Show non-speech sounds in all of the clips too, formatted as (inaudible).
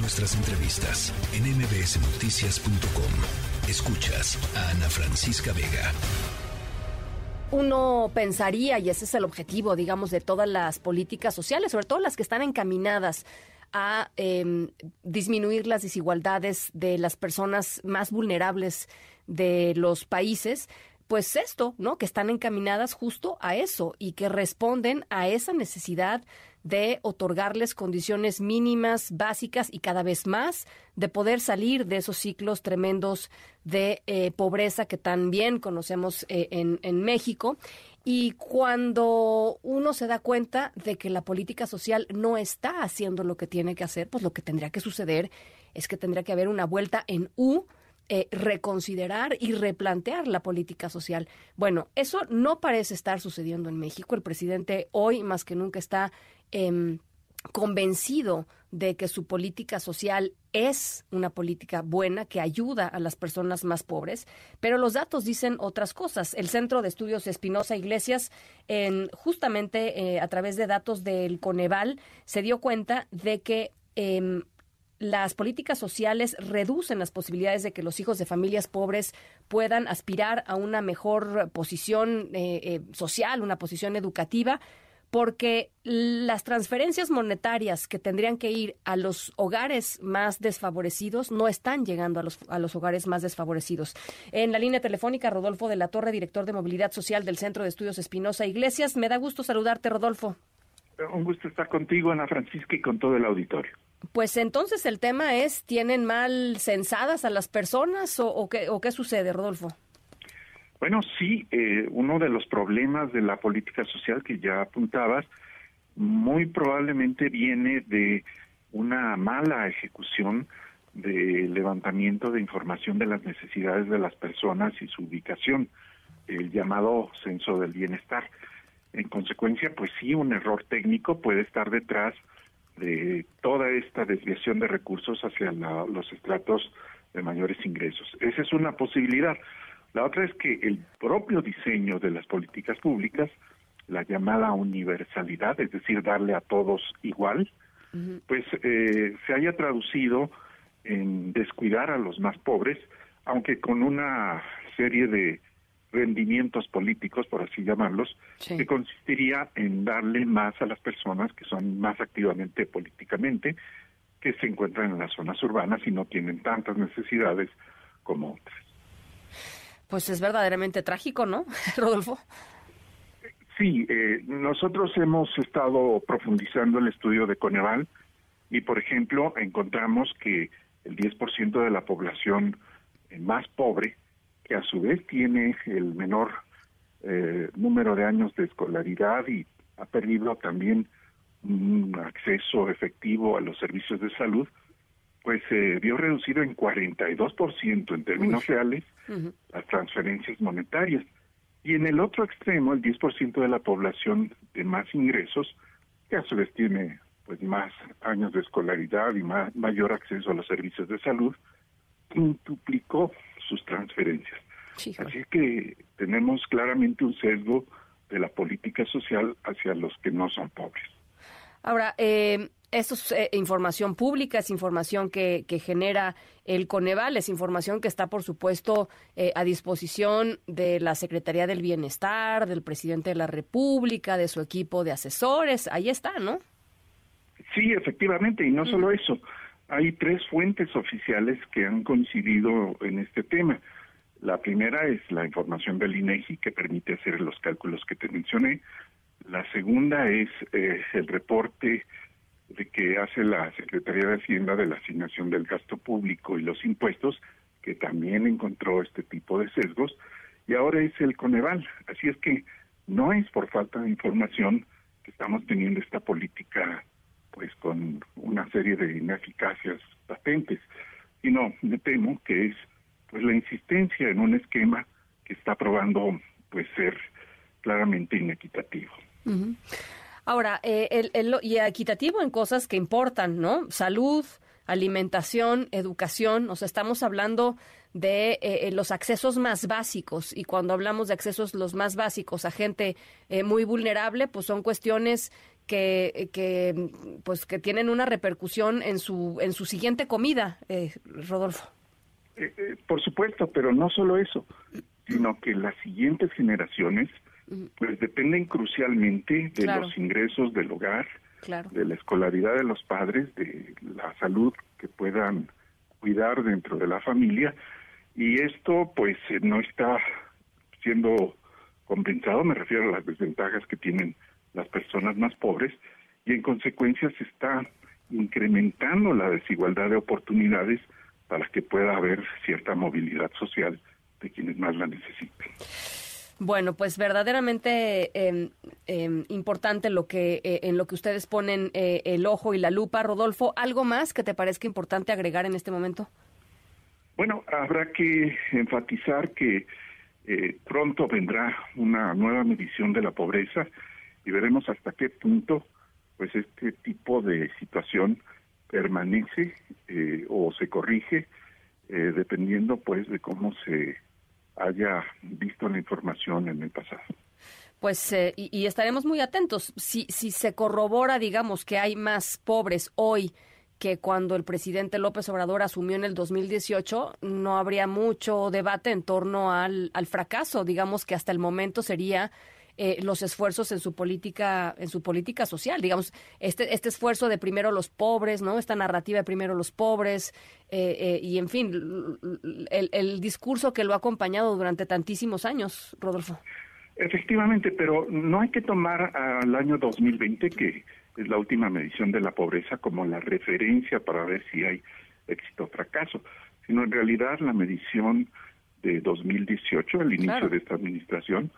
Nuestras entrevistas en mbsnoticias.com. Escuchas a Ana Francisca Vega. Uno pensaría, y ese es el objetivo, digamos, de todas las políticas sociales, sobre todo las que están encaminadas a em, disminuir las desigualdades de las personas más vulnerables de los países, pues esto, ¿no? Que están encaminadas justo a eso y que responden a esa necesidad de otorgarles condiciones mínimas, básicas y cada vez más de poder salir de esos ciclos tremendos de eh, pobreza que también conocemos eh, en, en México. Y cuando uno se da cuenta de que la política social no está haciendo lo que tiene que hacer, pues lo que tendría que suceder es que tendría que haber una vuelta en U eh, reconsiderar y replantear la política social. Bueno, eso no parece estar sucediendo en México. El presidente hoy más que nunca está em, convencido de que su política social es una política buena que ayuda a las personas más pobres, pero los datos dicen otras cosas. El Centro de Estudios Espinosa Iglesias, en, justamente eh, a través de datos del Coneval, se dio cuenta de que em, las políticas sociales reducen las posibilidades de que los hijos de familias pobres puedan aspirar a una mejor posición eh, eh, social, una posición educativa, porque las transferencias monetarias que tendrían que ir a los hogares más desfavorecidos no están llegando a los, a los hogares más desfavorecidos. En la línea telefónica, Rodolfo de la Torre, director de Movilidad Social del Centro de Estudios Espinosa Iglesias. Me da gusto saludarte, Rodolfo. Un gusto estar contigo, Ana Francisca, y con todo el auditorio. Pues entonces el tema es, ¿tienen mal censadas a las personas o, qué, o qué sucede, Rodolfo? Bueno, sí, eh, uno de los problemas de la política social que ya apuntabas, muy probablemente viene de una mala ejecución de levantamiento de información de las necesidades de las personas y su ubicación, el llamado censo del bienestar. En consecuencia, pues sí, un error técnico puede estar detrás de toda esta desviación de recursos hacia los estratos de mayores ingresos. Esa es una posibilidad. La otra es que el propio diseño de las políticas públicas, la llamada universalidad, es decir, darle a todos igual, pues eh, se haya traducido en descuidar a los más pobres, aunque con una serie de rendimientos políticos, por así llamarlos, que consistiría en darle más a las personas que son más activamente políticamente, que se encuentran en las zonas urbanas y no tienen tantas necesidades como otras. Pues es verdaderamente trágico, ¿no, (laughs) Rodolfo? Sí, eh, nosotros hemos estado profundizando el estudio de Coneval y, por ejemplo, encontramos que el 10% de la población más pobre que a su vez tiene el menor eh, número de años de escolaridad y ha perdido también un acceso efectivo a los servicios de salud, pues se vio reducido en 42% en términos reales las transferencias monetarias. Y en el otro extremo, el 10% de la población de más ingresos, que a su vez tiene pues más años de escolaridad y más, mayor acceso a los servicios de salud, quintuplicó sus transferencias. Así que tenemos claramente un sesgo de la política social hacia los que no son pobres. Ahora, eh, esto es eh, información pública, es información que, que, genera el Coneval, es información que está, por supuesto, eh, a disposición de la Secretaría del Bienestar, del presidente de la República, de su equipo de asesores. Ahí está, ¿no? Sí, efectivamente, y no solo eso. Hay tres fuentes oficiales que han coincidido en este tema. La primera es la información del INEGI que permite hacer los cálculos que te mencioné. La segunda es eh, el reporte de que hace la Secretaría de Hacienda de la asignación del gasto público y los impuestos, que también encontró este tipo de sesgos, y ahora es el Coneval. Así es que no es por falta de información que estamos teniendo esta política de ineficacias patentes, sino me temo que es pues la insistencia en un esquema que está probando pues ser claramente inequitativo. Ahora, eh, el, y equitativo en cosas que importan, ¿no? Salud, alimentación, educación, o sea, estamos hablando de eh, eh, los accesos más básicos y cuando hablamos de accesos los más básicos a gente muy vulnerable, pues son cuestiones que, que, pues, que tienen una repercusión en su, en su siguiente comida, eh, Rodolfo. Eh, eh, por supuesto, pero no solo eso, sino que las siguientes generaciones pues dependen crucialmente de los ingresos del hogar, de la escolaridad de los padres, de la salud que puedan cuidar dentro de la familia y esto pues no está siendo compensado, me refiero a las desventajas que tienen las personas más pobres y en consecuencia se está incrementando la desigualdad de oportunidades para que pueda haber cierta movilidad social de quienes más la necesiten. Bueno, pues verdaderamente em, em, importante lo que eh, en lo que ustedes ponen eh, el ojo y la lupa, Rodolfo. ¿Algo más que te parezca importante agregar en este momento? Bueno, habrá que enfatizar que eh, pronto vendrá una nueva medición de la pobreza y veremos hasta qué punto pues este tipo de situación permanece eh, o se corrige eh, dependiendo pues de cómo se haya visto la información en el pasado. Pues eh, y, estaremos muy atentos. Si, si se corrobora, digamos, que hay más pobres hoy que cuando el presidente López Obrador asumió en el 2018, no habría mucho debate en torno al, al fracaso. Digamos que hasta el momento sería eh, los esfuerzos en su política en su política social. Digamos este este esfuerzo de primero los pobres no esta narrativa de primero los pobres eh, eh, y en fin el, el discurso que lo ha acompañado durante tantísimos años Rodolfo. Efectivamente pero no hay que tomar al año 2020 que es la última medición de la pobreza como la referencia para ver si hay éxito o fracaso sino en realidad la medición de 2018 el inicio de esta administración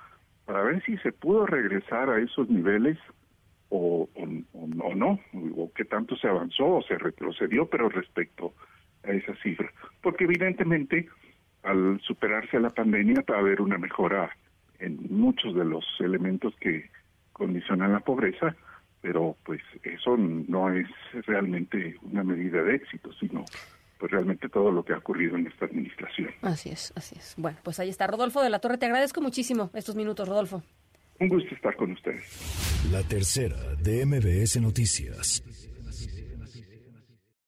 para ver si se pudo regresar a esos niveles o, no, o qué tanto se avanzó o se retrocedió, pero respecto a esa cifra. Porque evidentemente al superarse la pandemia va a haber una mejora en muchos de los elementos que condicionan la pobreza, pero pues eso no es realmente una medida de éxito, sino pues realmente todo lo que ha ocurrido en esta administración. Así es, así es. Bueno, pues ahí está Rodolfo de la Torre. Te agradezco muchísimo estos minutos, Rodolfo. Un gusto estar con ustedes. La tercera de MBS Noticias.